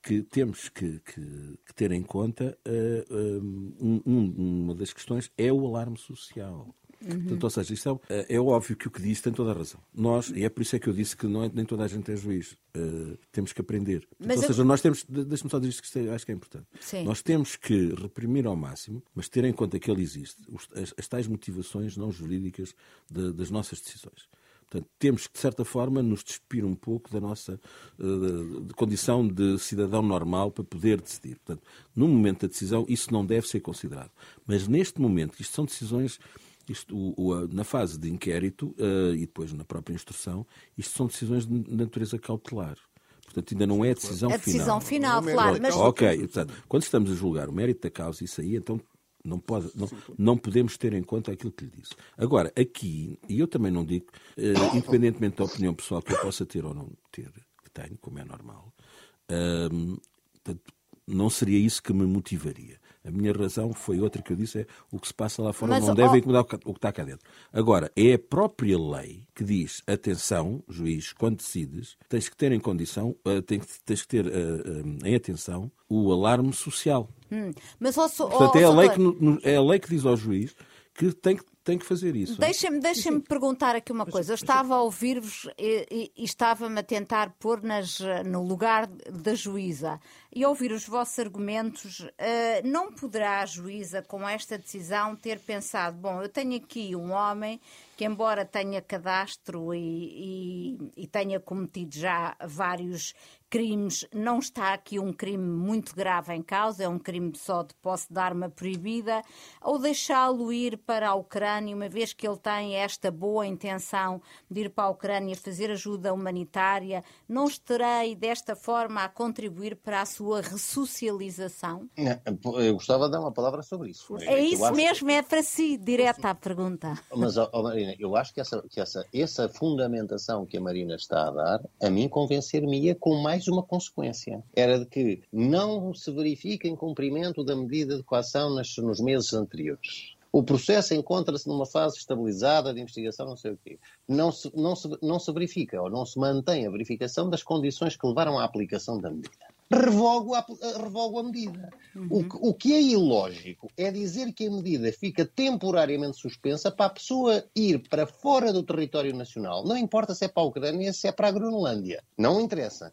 que temos que, que, que ter em conta uh, um, uma das questões é o alarme social. Uhum. Portanto, ou seja, isto é, é, óbvio que o que disse tem toda a razão. Nós, e é por isso é que eu disse que não é, nem toda a gente é juiz. Uh, temos que aprender. Portanto, ou eu... seja, nós temos. Deixa-me só dizer isto que acho que é importante. Sim. Nós temos que reprimir ao máximo, mas ter em conta que ele existe, as, as tais motivações não jurídicas de, das nossas decisões. Portanto, temos que, de certa forma, nos despir um pouco da nossa uh, de condição de cidadão normal para poder decidir. Portanto, no momento da decisão, isso não deve ser considerado. Mas neste momento, isto são decisões isto, o, o, na fase de inquérito uh, e depois na própria instrução, isto são decisões de natureza cautelar. Portanto, ainda não é a decisão final. A decisão final, final claro. Mas... Ok, portanto, quando estamos a julgar o mérito da causa, isso aí, então não, pode, não, não podemos ter em conta aquilo que lhe disse. Agora, aqui, e eu também não digo, uh, independentemente da opinião pessoal que eu possa ter ou não ter, que tenho, como é normal, uh, portanto, não seria isso que me motivaria. A minha razão foi outra que eu disse: é o que se passa lá fora Mas, não deve incomodar o que está cá dentro. Agora, é a própria lei que diz: atenção, juiz, quando decides, tens que ter em condição, uh, tens, que ter uh, uh, em atenção o alarme social. Hum. Mas, oh, Portanto, é, a lei que, é a lei que diz ao juiz que tem que tem que fazer isso. Deixem-me deixem perguntar aqui uma coisa. Eu estava a ouvir-vos e, e, e estava-me a tentar pôr nas, no lugar da juíza e ouvir os vossos argumentos. Uh, não poderá a juíza, com esta decisão, ter pensado: bom, eu tenho aqui um homem que, embora tenha cadastro e, e, e tenha cometido já vários crimes, não está aqui um crime muito grave em causa, é um crime só de posse de arma proibida, ou deixá-lo ir para a Ucrânia, uma vez que ele tem esta boa intenção de ir para a Ucrânia fazer ajuda humanitária, não estarei desta forma a contribuir para a sua ressocialização? Eu gostava de dar uma palavra sobre isso. É isso mesmo, que... é para si, direta a pergunta. Mas, oh, Marina, eu acho que, essa, que essa, essa fundamentação que a Marina está a dar, a mim convencer-me-ia com mais mais uma consequência. Era de que não se verifica em cumprimento da medida de coação nas, nos meses anteriores. O processo encontra-se numa fase estabilizada de investigação, não sei o quê. Não se, não, se, não se verifica ou não se mantém a verificação das condições que levaram à aplicação da medida. Revogo a, revogo a medida. Uhum. O, o que é ilógico é dizer que a medida fica temporariamente suspensa para a pessoa ir para fora do território nacional. Não importa se é para a Ucrânia, se é para a Groenlândia. Não interessa.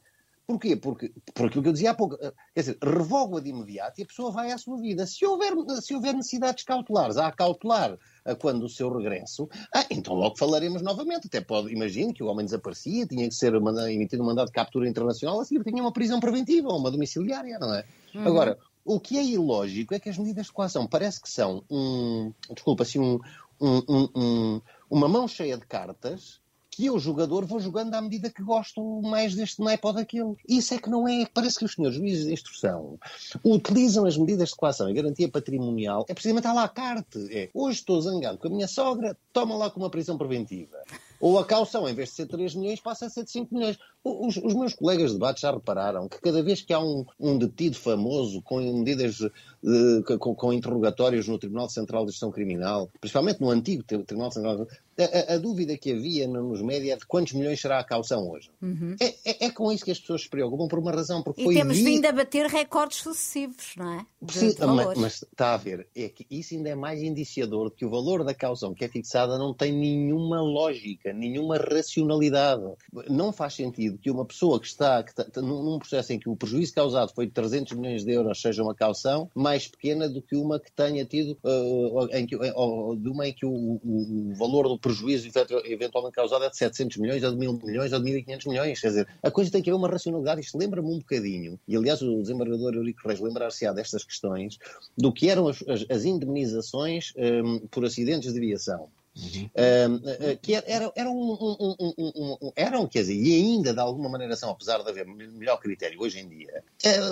Porquê? Porque, por aquilo que eu dizia há pouco, eh, quer dizer, revogo-a de imediato e a pessoa vai à sua vida. Se houver, se houver necessidades cautelares, há a cautelar quando o seu regresso, ah, então logo falaremos novamente. Até pode, imagine que o homem desaparecia, tinha que ser emitido um mandado de captura internacional, assim tinha uma prisão preventiva ou uma domiciliária, não é? Uhum. Agora, o que é ilógico é que as medidas de coação parece que são um, desculpa, assim, um, um, um, uma mão cheia de cartas que eu, jogador, vou jogando à medida que gosto mais deste naipe ou daquele. Isso é que não é. Parece que os senhores juízes de instrução utilizam as medidas de coação e garantia patrimonial. É precisamente à la carte. É, hoje estou zangado com a minha sogra, toma lá com uma prisão preventiva. Ou a caução, em vez de ser 3 milhões, passa a ser de 5 milhões. Os, os meus colegas de debate já repararam que cada vez que há um, um detido famoso com medidas, de, com, com, interrogatórios no Tribunal Central de Gestão Criminal, principalmente no antigo Tribunal Central de a, a, dúvida que havia nos média é de quantos milhões será a caução hoje. Uhum. É, é, é, com isso que as pessoas se preocupam, por uma razão. Porque e foi temos vindo a bater recordes sucessivos, não é? Sim, mas, mas, está a ver, é que isso ainda é mais indiciador de que o valor da caução que é fixada não tem nenhuma lógica, nenhuma racionalidade. Não faz sentido que uma pessoa que está, que está num processo em que o prejuízo causado foi de 300 milhões de euros seja uma caução mais pequena do que uma que tenha tido, uh, em que, uh, de uma em que o, o, o valor do prejuízo eventualmente causado é de 700 milhões, ou de 1000 milhões, ou de 1500 milhões. Quer dizer, a coisa tem que haver uma racionalidade. Isto lembra-me um bocadinho, e aliás o desembargador Eurico Reis lembrar-se-á destas questões, do que eram as, as, indemnizações um, por acidentes de aviação. Uhum. Uh, que era, era um, um, um, eram, quer dizer, e ainda de alguma maneira são, apesar de haver melhor critério hoje em dia,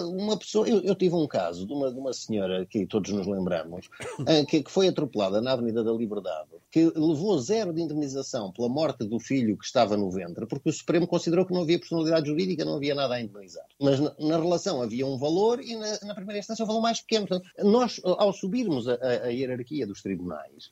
uma pessoa, eu, eu, tive um caso de uma, de uma senhora que todos nos lembramos, uh, que, que, foi atropelada na Avenida da Liberdade, que levou zero de indemnização pela morte do filho que estava no ventre, porque o Supremo considerou que não havia personalidade jurídica, não havia nada a indemnizar. Mas na, na relação havia um valor e na, na primeira instância um valor mais pequeno. Portanto, nós, ao subirmos a, a, a hierarquia dos tribunais,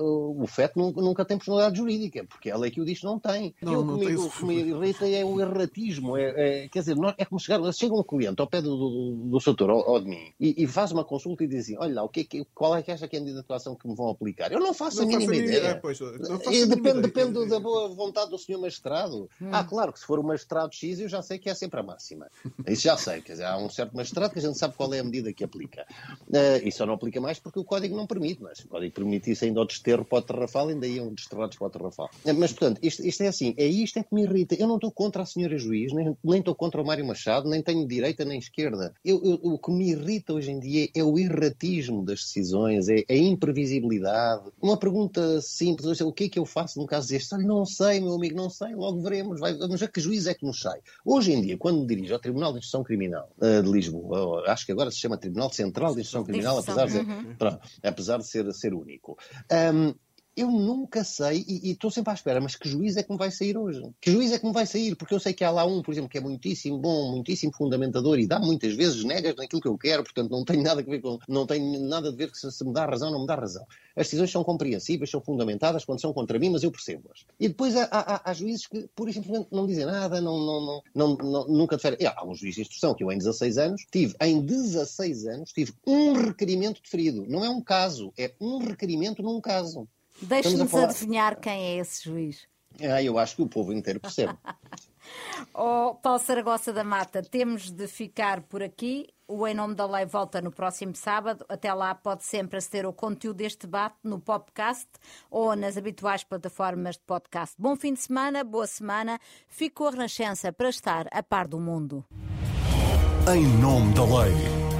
o FET nunca tem personalidade jurídica, porque a lei que o diz não tem. Não, não comigo, tem o que me irrita é o erratismo. É, é, quer dizer, é como chegar, chega um cliente ao pé do, do, do setor ou, ou, de mim e, e, faz uma consulta e diz assim: olha lá, o que, é qual é que que é a medida de atuação que me vão aplicar? Eu não faço não a mínima ideia. ideia. É, pois, depende depende da boa vontade do senhor magistrado. Hum. Ah, claro que se for o magistrado X, eu já sei que é sempre a máxima. Isso já sei. Quer dizer, há um certo magistrado que a gente sabe qual é a medida que aplica. Uh, e só não aplica mais porque o código não permite. Mas o código permitisse ainda ao desterro para o Terrafal, ainda iam desterrados para o Terrafal. Mas, portanto, isto, isto, é assim, é isto é que me irrita. Eu não estou contra a senhora juiz, nem, nem estou contra o Mário Machado, nem tenho direita nem esquerda. Eu, eu, o que me irrita hoje em dia é o erratismo das decisões, é a imprevisibilidade. Uma pergunta simples, o que é que eu faço num caso deste? Olha, não sei, meu amigo, não sei, logo veremos. Vai, vamos ver que juiz é que nos sai. Hoje em dia, quando me dirijo ao Tribunal de Instrução Criminal uh, de Lisboa, acho que agora se chama Tribunal Central de Instrução Criminal, apesar de uhum. apesar de ser, ser único. Um, eu nunca sei, e estou sempre à espera, mas que juiz é que me vai sair hoje? Que juiz é que me vai sair? Porque eu sei que há lá um, por exemplo, que é muitíssimo bom, muitíssimo fundamentador e dá muitas vezes negas naquilo que eu quero, portanto não tem nada a ver com, não tem nada a ver se, se me dá razão ou não me dá razão. As decisões são compreensíveis, são fundamentadas quando são contra mim, mas eu percebo-as. E depois há, há, há, juízes que, e simplesmente, não dizem nada, não, não, não, não nunca diferem. Há um juiz de instrução que eu, em 16 anos, tive, em 16 anos, tive um requerimento deferido. Não é um caso, é um requerimento num caso. Deixe-nos falar... adivinhar quem é esse juiz. Ah, eu acho que o povo inteiro percebe. oh, Paulo Saragossa da Mata, temos de ficar por aqui. O Em Nome da Lei volta no próximo sábado. Até lá pode sempre aceder ao conteúdo deste debate no podcast ou nas habituais plataformas de podcast. Bom fim de semana, boa semana. Fico a Renascença para estar a par do mundo. Em Nome da Lei.